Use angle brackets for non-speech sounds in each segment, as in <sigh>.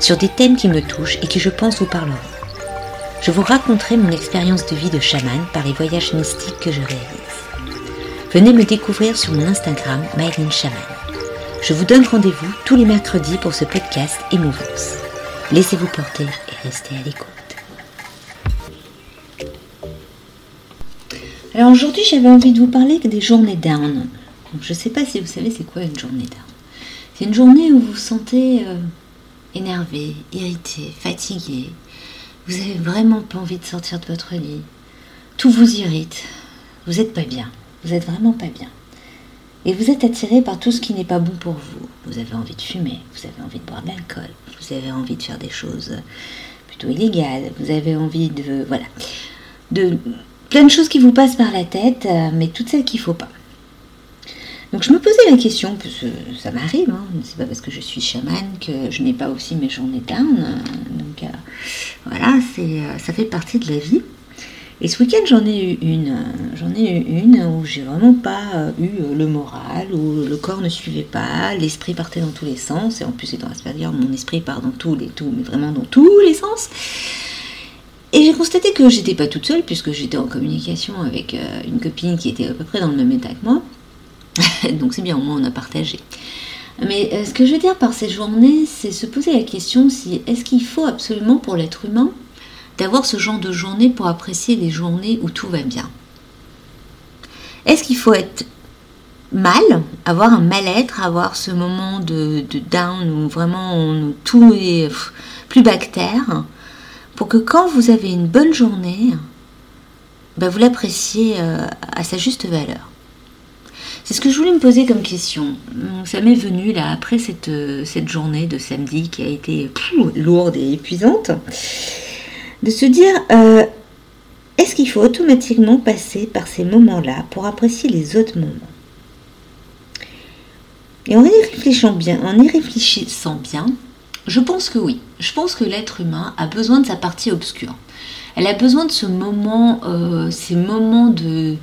sur des thèmes qui me touchent et qui je pense vous parleront. Je vous raconterai mon expérience de vie de chaman par les voyages mystiques que je réalise. Venez me découvrir sur mon Instagram, Myline. Je vous donne rendez-vous tous les mercredis pour ce podcast Émouvance. Laissez-vous porter et restez à l'écoute. Alors aujourd'hui, j'avais envie de vous parler des journées down. je ne sais pas si vous savez c'est quoi une journée down. C'est une journée où vous vous sentez euh, énervé, irrité, fatigué. Vous n'avez vraiment pas envie de sortir de votre lit. Tout vous irrite. Vous n'êtes pas bien. Vous n'êtes vraiment pas bien. Et vous êtes attiré par tout ce qui n'est pas bon pour vous. Vous avez envie de fumer, vous avez envie de boire de l'alcool, vous avez envie de faire des choses plutôt illégales, vous avez envie de. Voilà. De plein de choses qui vous passent par la tête, euh, mais toutes celles qu'il ne faut pas. Donc je me posais la question, parce que ça m'arrive, hein, c'est pas parce que je suis chamane que je n'ai pas aussi mes journées down. Donc euh, voilà, c'est, euh, ça fait partie de la vie. Et ce week-end, j'en ai eu une. J'en ai eu une où j'ai vraiment pas euh, eu le moral, où le corps ne suivait pas, l'esprit partait dans tous les sens. Et en plus, étant dire mon esprit part dans tous les tout, mais vraiment dans tous les sens. Et j'ai constaté que j'étais pas toute seule, puisque j'étais en communication avec une copine qui était à peu près dans le même état que moi. <laughs> Donc c'est bien, au moins on a partagé. Mais euh, ce que je veux dire par ces journées, c'est se poser la question si est-ce qu'il faut absolument pour l'être humain d'avoir ce genre de journée pour apprécier les journées où tout va bien? Est-ce qu'il faut être mal, avoir un mal-être, avoir ce moment de, down où vraiment tout est plus bactère, pour que quand vous avez une bonne journée, ben vous l'appréciez euh, à sa juste valeur? C'est ce que je voulais me poser comme question. Ça m'est venu là après cette, euh, cette journée de samedi qui a été lourde et épuisante, de se dire euh, est-ce qu'il faut automatiquement passer par ces moments-là pour apprécier les autres moments? Et en y réfléchissant bien, en y réfléchissant bien, je pense que oui. Je pense que l'être humain a besoin de sa partie obscure. Elle a besoin de ce moment, euh, ces moments de,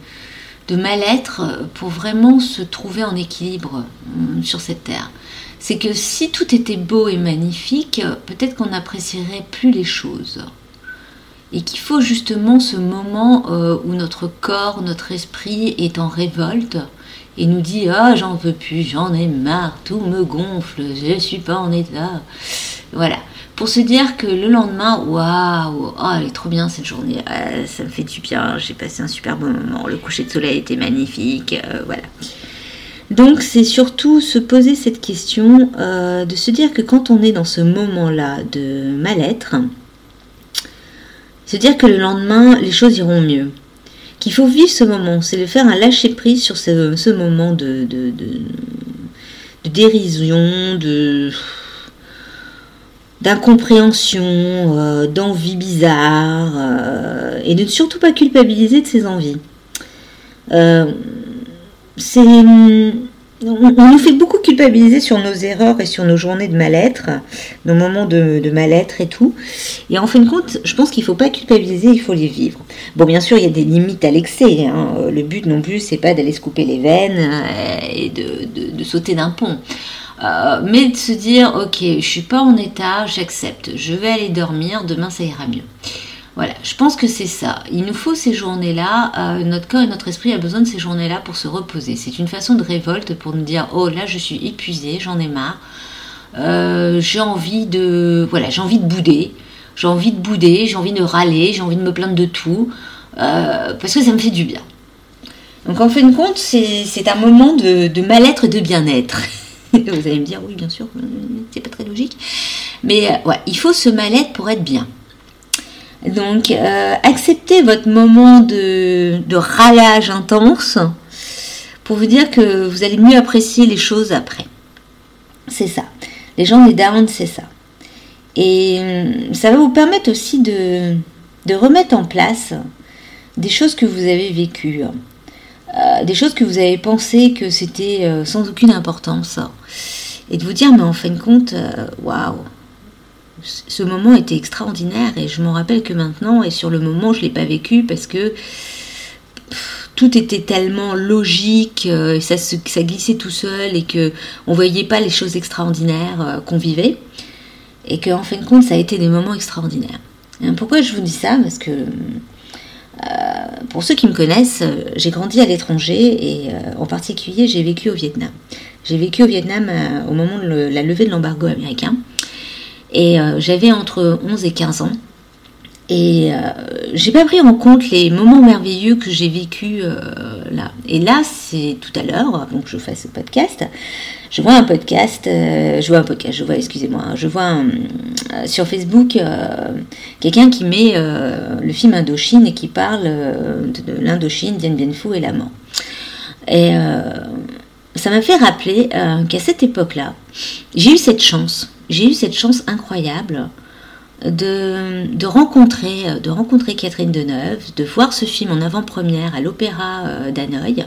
de mal-être pour vraiment se trouver en équilibre euh, sur cette terre. C'est que si tout était beau et magnifique, peut-être qu'on n'apprécierait plus les choses. Et qu'il faut justement ce moment euh, où notre corps, notre esprit est en révolte et nous dit Ah, j'en veux plus, j'en ai marre, tout me gonfle, je ne suis pas en état. Voilà pour se dire que le lendemain, waouh, oh, elle est trop bien cette journée, ça me fait du bien, j'ai passé un super bon moment, le coucher de soleil était magnifique, euh, voilà. Donc c'est surtout se poser cette question, euh, de se dire que quand on est dans ce moment-là de mal-être, se dire que le lendemain, les choses iront mieux. Qu'il faut vivre ce moment, c'est de faire un lâcher-prise sur ce, moment de dérision, de d'incompréhension, euh, d'envie bizarre, euh, et de ne surtout pas culpabiliser de ses envies. Euh, on, nous fait beaucoup culpabiliser sur nos erreurs et sur nos journées de mal-être, nos moments de, mal-être et tout. Et en fin de compte, je pense qu'il ne faut pas culpabiliser, il faut les vivre. Bon, bien sûr, il y a des limites à l'excès. Hein. Le but non plus, c'est pas d'aller se couper les veines et de, de sauter d'un pont. Euh, mais de se dire, ok, je suis pas en état, j'accepte, je vais aller dormir, demain ça ira mieux. Voilà, je pense que c'est ça. Il nous faut ces journées-là, euh, notre corps et notre esprit a besoin de ces journées-là pour se reposer. C'est une façon de révolte pour nous dire, oh là je suis épuisé, j'en ai marre, euh, j'ai envie de, voilà, j'ai envie de bouder, j'ai envie de bouder, j'ai envie de râler, j'ai envie de me plaindre de tout, parce que ça me fait du bien. Donc en fin de compte, c'est un moment de, de mal-être et de bien-être. <laughs> <laughs> Vous allez me dire, oui, bien sûr, c'est pas très logique. Mais euh, ouais, il faut ce mal-être pour être bien. Donc, euh, acceptez votre moment de, de, râlage intense pour vous dire que vous allez mieux apprécier les choses après. C'est ça. Les gens des down, c'est ça. Et hum, ça va vous permettre aussi de, de remettre en place des choses que vous avez vécues, euh, des choses que vous avez pensé que c'était euh, sans aucune importance, et de vous dire, mais en fin de compte, euh, waouh, ce moment était extraordinaire, et je m'en rappelle que maintenant, et sur le moment, je ne l'ai pas vécu parce que tout était tellement logique, et ça, glissait tout seul, et que on voyait pas les choses extraordinaires qu'on vivait, et que en fin de compte, ça a été des moments extraordinaires. pourquoi je vous dis ça? Parce que pour ceux qui me connaissent, euh, j'ai grandi à l'étranger et euh, en particulier j'ai vécu au Vietnam. J'ai vécu au Vietnam au moment de la levée de l'embargo américain et j'avais entre 11 et 15 ans. Et j'ai pas pris en compte les moments merveilleux que j'ai vécu là. Et là, c'est tout à l'heure, avant que je fasse ce podcast, je vois un podcast, euh, je vois un podcast, je vois, excusez-moi, hein, je vois euh, sur Facebook euh, quelqu'un qui met le film Indochine et qui parle de, l'Indochine, Dien Bien Phu et la mort. Et ça m'a fait rappeler qu'à cette époque-là, j'ai eu cette chance, j'ai eu cette chance incroyable de, de, rencontrer, de rencontrer Catherine Deneuve, de voir ce film en avant-première à l'Opéra d'Hanoï,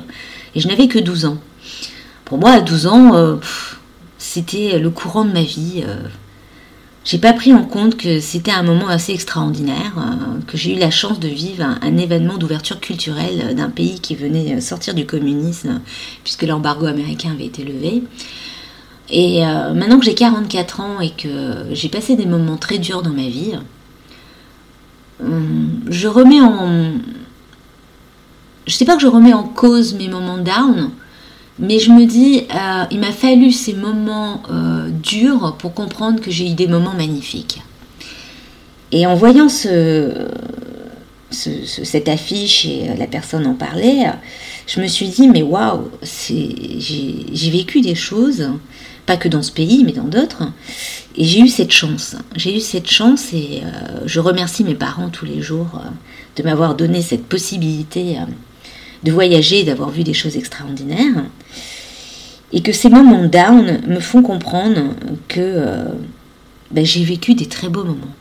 et je n'avais que 12 ans. Pour moi, à 12 ans, euh, c'était le courant de ma vie. Euh. J'ai pas pris en compte que c'était un moment assez extraordinaire, euh, que j'ai eu la chance de vivre un, événement d'ouverture culturelle d'un pays qui venait sortir du communisme, puisque l'embargo américain avait été levé. Et maintenant que j'ai 44 ans et que j'ai passé des moments très durs dans ma vie, je remets en. Je sais pas que je remets en cause mes moments down, mais je me dis, euh, il m'a fallu ces moments euh, durs pour comprendre que j'ai eu des moments magnifiques. Et en voyant ce, cette affiche et euh, la personne en parlait, je me suis dit, mais waouh, j'ai vécu des choses, pas que dans ce pays, mais dans d'autres, et j'ai eu cette chance. J'ai eu cette chance et je remercie mes parents tous les jours de m'avoir donné cette possibilité de voyager d'avoir vu des choses extraordinaires. Et que ces moments down me font comprendre que euh, ben, j'ai vécu des très beaux moments.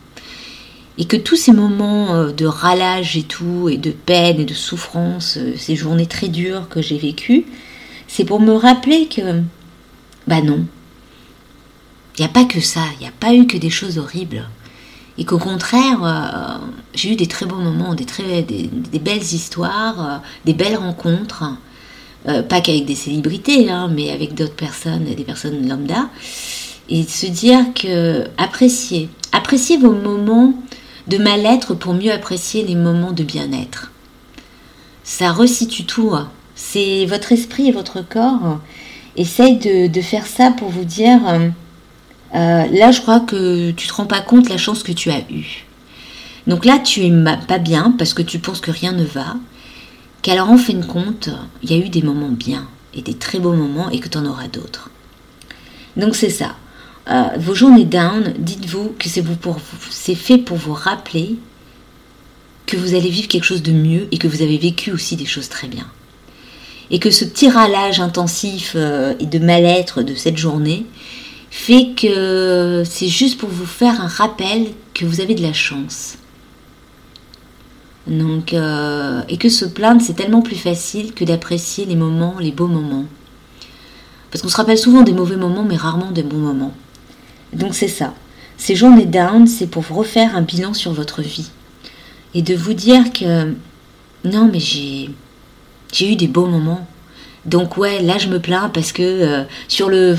Et que tous ces moments euh, de ralage et tout, et de peine et de souffrance, euh, ces journées très dures que j'ai vécues, c'est pour me rappeler que, bah non, il n'y a pas que ça, il n'y a pas eu que des choses horribles et qu'au contraire, euh, j'ai eu des très beaux moments, des, très, des, belles histoires, euh, des belles rencontres, euh, pas qu'avec des célébrités, hein, mais avec d'autres personnes, des personnes lambda, et de se dire que appréciez, appréciez vos moments de mal-être pour mieux apprécier les moments de bien-être. Ça resitue tout. Hein. C'est votre esprit et votre corps. Essaye de, de faire ça pour vous dire euh, là, je crois que tu te rends pas compte la chance que tu as eue. Donc là, tu es pas bien parce que tu penses que rien ne va. Qu'alors, en fin de compte, il y a eu des moments bien et des très beaux moments et que tu en auras d'autres. Donc c'est ça. Euh, vos journées down, dites-vous que c'est fait pour vous rappeler que vous allez vivre quelque chose de mieux et que vous avez vécu aussi des choses très bien. Et que ce petit râlage intensif euh, et de mal-être de cette journée, fait que c'est juste pour vous faire un rappel que vous avez de la chance. Donc, euh, et que se plaindre, c'est tellement plus facile que d'apprécier les moments, les beaux moments. Parce qu'on se rappelle souvent des mauvais moments, mais rarement des bons moments. Donc c'est ça. Ces journées down, c'est pour refaire un bilan sur votre vie. Et de vous dire que non, mais j'ai, j'ai eu des beaux moments. Donc ouais, là je me plains parce que euh, sur le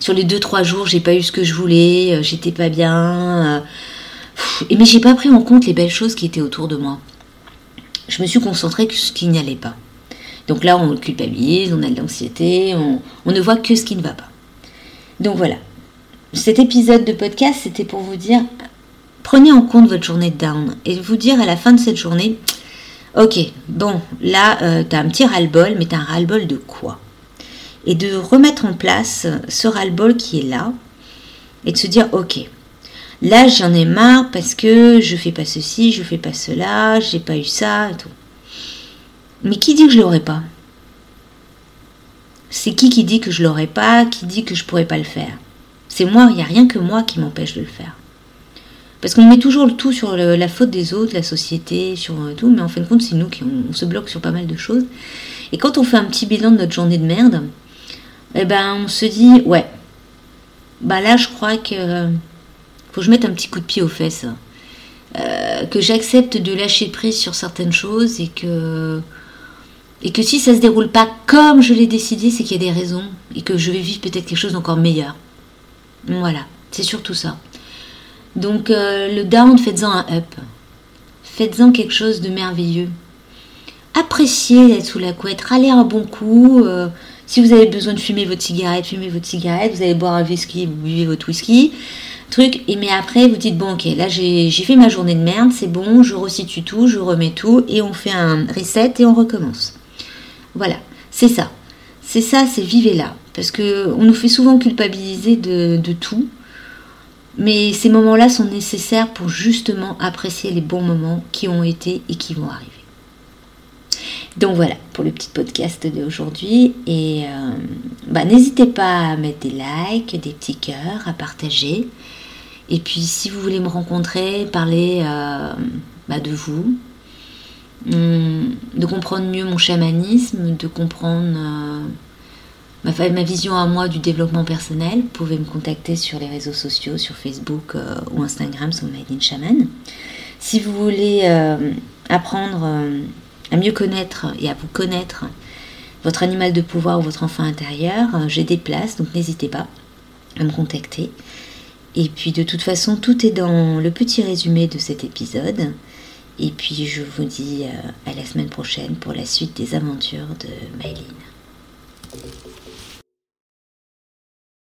sur les deux trois jours, j'ai pas eu ce que je voulais, euh, j'étais pas bien. Euh, et mais j'ai pas pris en compte les belles choses qui étaient autour de moi. Je me suis concentrée sur ce qui n'y allait pas. Donc là, on culpabilise, on a de l'anxiété, on, on ne voit que ce qui ne va pas. Donc voilà. Cet épisode de podcast, c'était pour vous dire, prenez en compte votre journée de down et vous dire à la fin de cette journée, ok, bon, là, euh, tu as un petit ras-le-bol, mais tu un ras-le-bol de quoi et de remettre en place ce ras-le-bol qui est là et de se dire ok là j'en ai marre parce que je fais pas ceci je fais pas cela j'ai pas eu ça et tout. Mais qui dit que je l'aurais pas? C'est qui qui dit que je l'aurais pas qui dit que je pourrais pas le faire? C'est moi il n'y a rien que moi qui m'empêche de le faire Parce qu'on met toujours le tout sur la faute des autres, la société, sur tout, mais en fin de compte, c'est nous qui on, se bloque sur pas mal de choses. Et quand on fait un petit bilan de notre journée de merde, eh ben, on se dit, ouais, bah là, je crois que faut que je mette un petit coup de pied aux fesses. Euh, que j'accepte de lâcher prise sur certaines choses et que et que si ça se déroule pas comme je l'ai décidé, c'est qu'il y a des raisons et que je vais vivre peut-être quelque chose d'encore meilleur. Voilà, c'est surtout ça. Donc euh, le down, faites-en un up. Faites-en quelque chose de merveilleux. Appréciez d'être sous la couette, râlez un bon coup. Euh, si vous avez besoin de fumer votre cigarette, fumez votre cigarette. Vous allez boire un whisky, vous buvez votre whisky truc. Et mais après, vous dites, bon, ok, là j'ai fait ma journée de merde, c'est bon, je resitue tout, je remets tout, et on fait un reset et on recommence. Voilà, c'est ça. C'est ça, c'est vivez là. Parce que on nous fait souvent culpabiliser de, de tout. Mais ces moments-là sont nécessaires pour justement apprécier les bons moments qui ont été et qui vont arriver. Donc voilà pour le petit podcast d'aujourd'hui. Et euh, bah, n'hésitez pas à mettre des likes, des petits cœurs, à partager. Et puis si vous voulez me rencontrer, parler euh, bah, de vous, hum, de comprendre mieux mon chamanisme, de comprendre euh, ma, vision à moi du développement personnel, vous pouvez me contacter sur les réseaux sociaux, sur Facebook euh, ou Instagram sur Made Shaman. Si vous voulez apprendre à mieux connaître et à vous connaître votre animal de pouvoir ou votre enfant intérieur, j'ai des places, donc n'hésitez pas à me contacter. Et puis de toute façon, tout est dans le petit résumé de cet épisode. Et puis je vous dis euh, à la semaine prochaine pour la suite des aventures de Maëline.